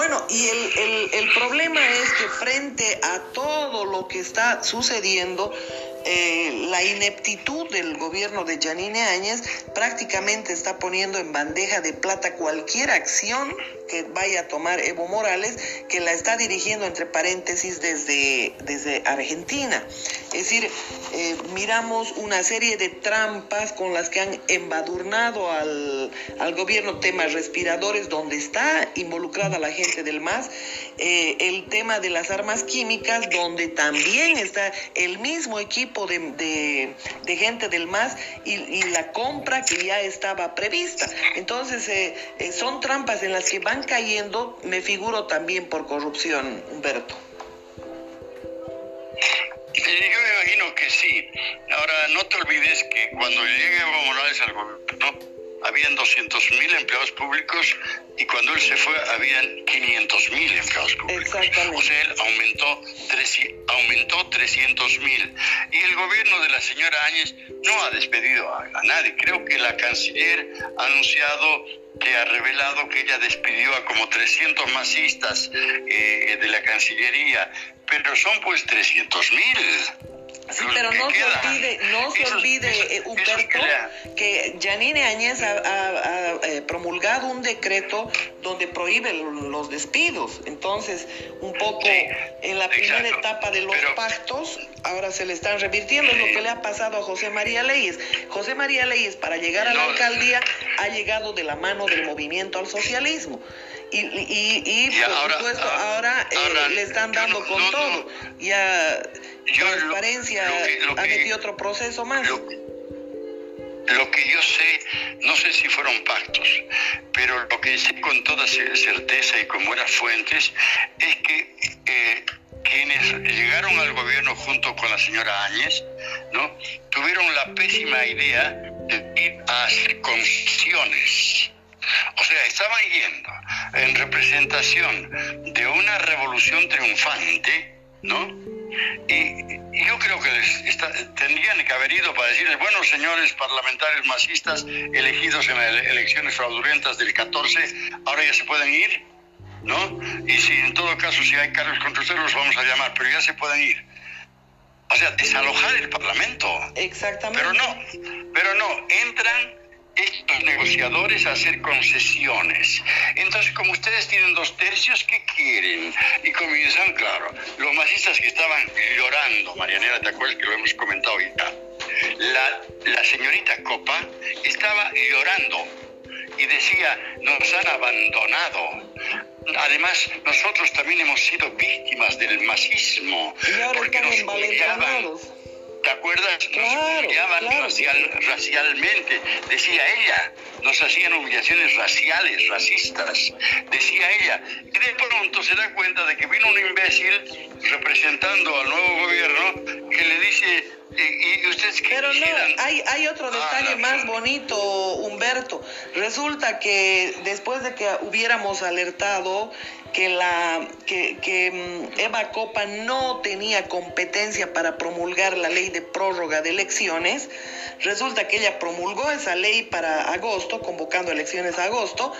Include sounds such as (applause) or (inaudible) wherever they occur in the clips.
Bueno, y el, el, el problema es que frente a todo lo que está sucediendo, eh, la ineptitud del gobierno de Janine Áñez prácticamente está poniendo en bandeja de plata cualquier acción que vaya a tomar Evo Morales, que la está dirigiendo entre paréntesis desde, desde Argentina. Es decir, eh, miramos una serie de trampas con las que han embadurnado al, al gobierno temas respiradores, donde está involucrada la gente del MAS, eh, el tema de las armas químicas, donde también está el mismo equipo de, de, gente del MAS y, la compra que ya estaba prevista. Entonces, eh, eh, son trampas en las que van cayendo, me figuro también por corrupción, Humberto. Yo me imagino que sí. Ahora, no te olvides que cuando llegue Evo Morales al gobierno, habían 200.000 empleados públicos y cuando él se fue habían 500.000 empleados públicos. O sea, él aumentó, aumentó 300.000. Y el gobierno de la señora Áñez no ha despedido a, nadie. Creo que la canciller ha anunciado que ha revelado que ella despidió a como 300 masistas eh, de la Cancillería, pero son pues 300.000. Sí, pero no se olvide, no se olvide, eh, Humberto, que Janine Áñez ha, eh, promulgado un decreto donde prohíbe los despidos. Entonces, un poco en la primera etapa de los pactos, ahora se le están revirtiendo. Es lo que le ha pasado a José María Leyes. José María Leyes, para llegar a la alcaldía, ha llegado de la mano del movimiento al socialismo. Y, y, y, por supuesto, ahora, eh, le están dando con todo. Ya transparencia ha metido otro proceso más. Lo, que yo sé, no sé si fueron pactos, pero lo que sé con toda certeza y con buenas fuentes es que eh, quienes llegaron al gobierno junto con la señora Áñez, ¿no? tuvieron la pésima idea de ir a hacer concesiones. O sea, estaban yendo en representación de una revolución triunfante, ¿no? Y, yo creo que les tendrían que haber ido para decirles, bueno, señores parlamentarios masistas elegidos en las elecciones fraudulentas del 14, ahora ya se pueden ir, ¿no? Y si en todo caso, si hay cargos contra ustedes, los vamos a llamar, pero ya se pueden ir. O sea, desalojar el Parlamento. Exactamente. Pero no, pero no, entran estos negociadores a hacer concesiones. Entonces, como ustedes tienen dos tercios, ¿qué quieren? Y comienzan, claro, los masistas que estaban llorando, Marianela, ¿te acuerdas que lo hemos comentado ahorita? La, la señorita Copa estaba llorando y decía, nos han abandonado. Además, nosotros también hemos sido víctimas del masismo. porque nos humillaban ¿Te acuerdas? Nos humillaban Racial, racialmente, decía ella. Nos hacían humillaciones raciales, racistas, decía ella. Y de pronto se da cuenta de que vino un imbécil representando al nuevo gobierno que le dice, ¿y, ustedes qué Pero no, hay, hay otro ah, detalle más bonito, Humberto. Resulta que después de que hubiéramos alertado que, la, que, que mm, Eva Copa no tenía competencia para promulgar la ley de prórroga de elecciones. Resulta que ella promulgó esa ley para agosto, convocando elecciones a agosto,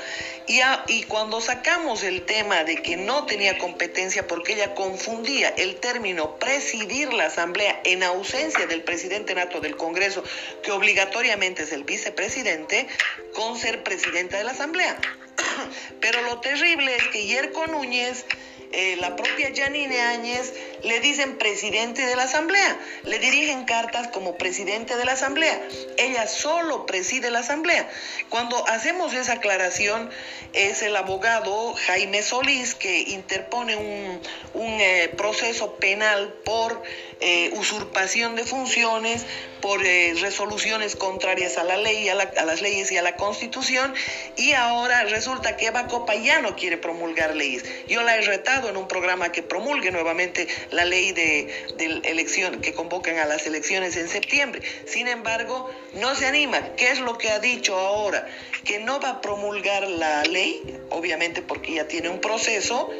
y, y cuando sacamos el tema de que no tenía competencia porque ella confundía el término presidir la asamblea en ausencia del presidente nato del Congreso, que obligatoriamente es el vicepresidente, con ser presidenta de la asamblea. (clears throat) Pero lo terrible es que Yerko Núñez, eh, la propia Janine Áñez, le dicen presidente de la Asamblea, le dirigen cartas como presidente de la Asamblea. Ella solo preside la Asamblea. Cuando hacemos esa aclaración, es el abogado Jaime Solís que interpone un, eh, proceso penal por eh, usurpación de funciones, por resoluciones contrarias a la ley, a, las leyes y a la constitución, y ahora resulta que Eva Copa ya no quiere promulgar leyes. Yo la he retado en un programa que promulgue nuevamente la ley de, de elección, que convocan a las elecciones en septiembre. Sin embargo, no se anima. ¿Qué es lo que ha dicho ahora? Que no va a promulgar la ley, obviamente porque ya tiene un proceso,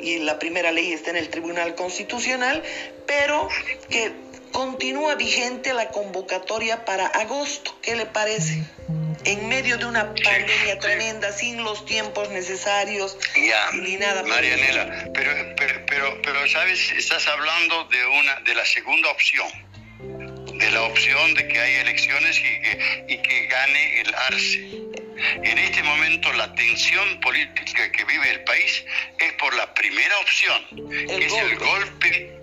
y la primera ley está en el Tribunal Constitucional, pero que continúa vigente la convocatoria para agosto. ¿Qué le parece? En medio de una pandemia tremenda, sin los tiempos necesarios, ni nada. Marianela, pero, pero, pero, pero, sabes, estás hablando de una, de la segunda opción, de la opción de que hay elecciones y que, y que gane el Arce. En este momento la tensión política que vive el país es por la primera opción, que es el golpe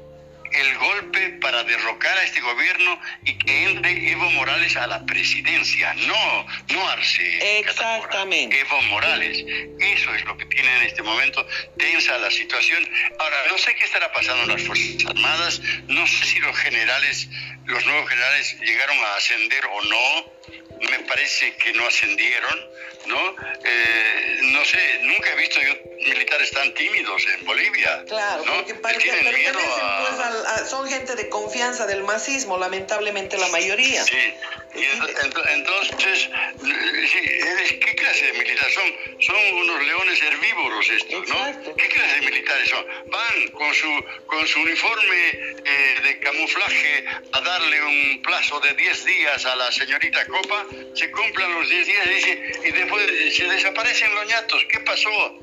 el golpe para derrocar a este gobierno y que entre Evo Morales a la presidencia, no, no Arce. Exactamente. Evo Morales. Eso es lo que tiene en este momento tensa la situación. Ahora, no sé qué estará pasando en las Fuerzas Armadas, no sé si los generales, los nuevos generales llegaron a ascender o no, me parece que no ascendieron ¿no? Eh, no sé, nunca he visto yo militares tan tímidos en Bolivia. Claro, porque parece, pertenecen, pues, son gente de confianza del masismo, lamentablemente la mayoría. Sí, y entonces, ¿qué clase de militares son? Son unos leones herbívoros estos, ¿no? ¿Qué clase de militares son? Van con su, con su uniforme eh, de camuflaje a darle un plazo de 10 días a la señorita Copa, se cumplan los 10 días y, dice, y después se desaparecen los ñatos. ¿Qué pasó?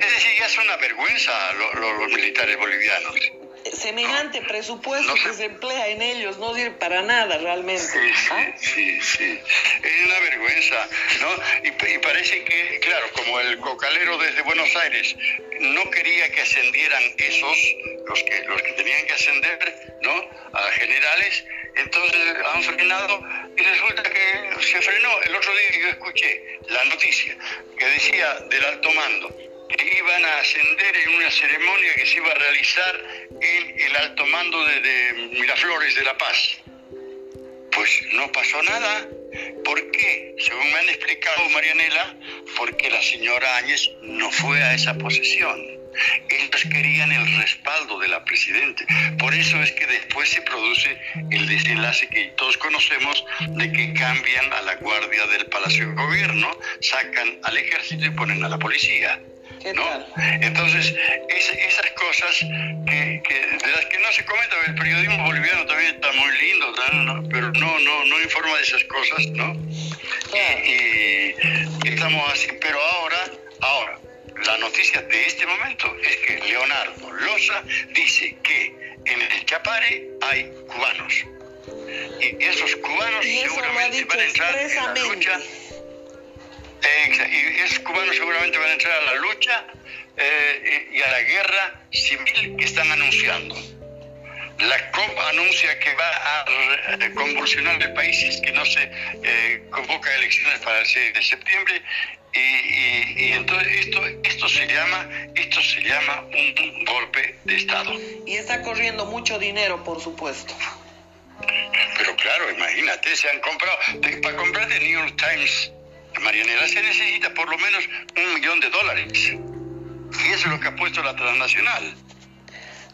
Es decir, ya es una vergüenza los militares bolivianos semejante presupuesto que se emplea en ellos no sirve para nada realmente. Sí, sí, ¿Ah? sí, sí, Es una vergüenza, ¿no? Y, parece que, claro, como el cocalero desde Buenos Aires no quería que ascendieran esos, los que, los que tenían que ascender, ¿no? A generales, entonces han frenado y resulta que se frenó. El otro día yo escuché la noticia que decía del alto mando que iban a ascender en una ceremonia que se iba a realizar en el alto mando de, Miraflores de La Paz. Pues no pasó nada. ¿Por qué? Según me han explicado Marianela, porque la señora Áñez no fue a esa posesión. Ellos querían el respaldo de la presidenta. Por eso es que después se produce el desenlace que todos conocemos de que cambian a la guardia del Palacio de Gobierno, sacan al ejército y ponen a la policía. ¿No? Entonces, esas cosas que, de las que no se comenta, el periodismo boliviano también está muy lindo, pero no, no, no informa de esas cosas, ¿no? Y, estamos así, pero ahora, ahora, la noticia de este momento es que Leonardo Loza dice que en el Chapare hay cubanos. Y esos cubanos seguramente van a entrar en la lucha y esos cubanos seguramente van a entrar a la lucha eh, y a la guerra civil que están anunciando. La COP anuncia que va a convulsionar el país si es que no se eh, convoca elecciones para el 6 de septiembre y, entonces esto, esto, se llama, esto se llama un, golpe de Estado. Y está corriendo mucho dinero, por supuesto. Pero claro, imagínate, se han comprado, para comprar The New York Times Marianela, se necesita por lo menos un millón de dólares. Y eso es lo que ha puesto la transnacional.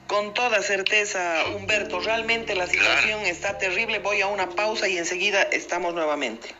Con toda certeza, Humberto, realmente la situación está terrible. Voy a una pausa y enseguida estamos nuevamente.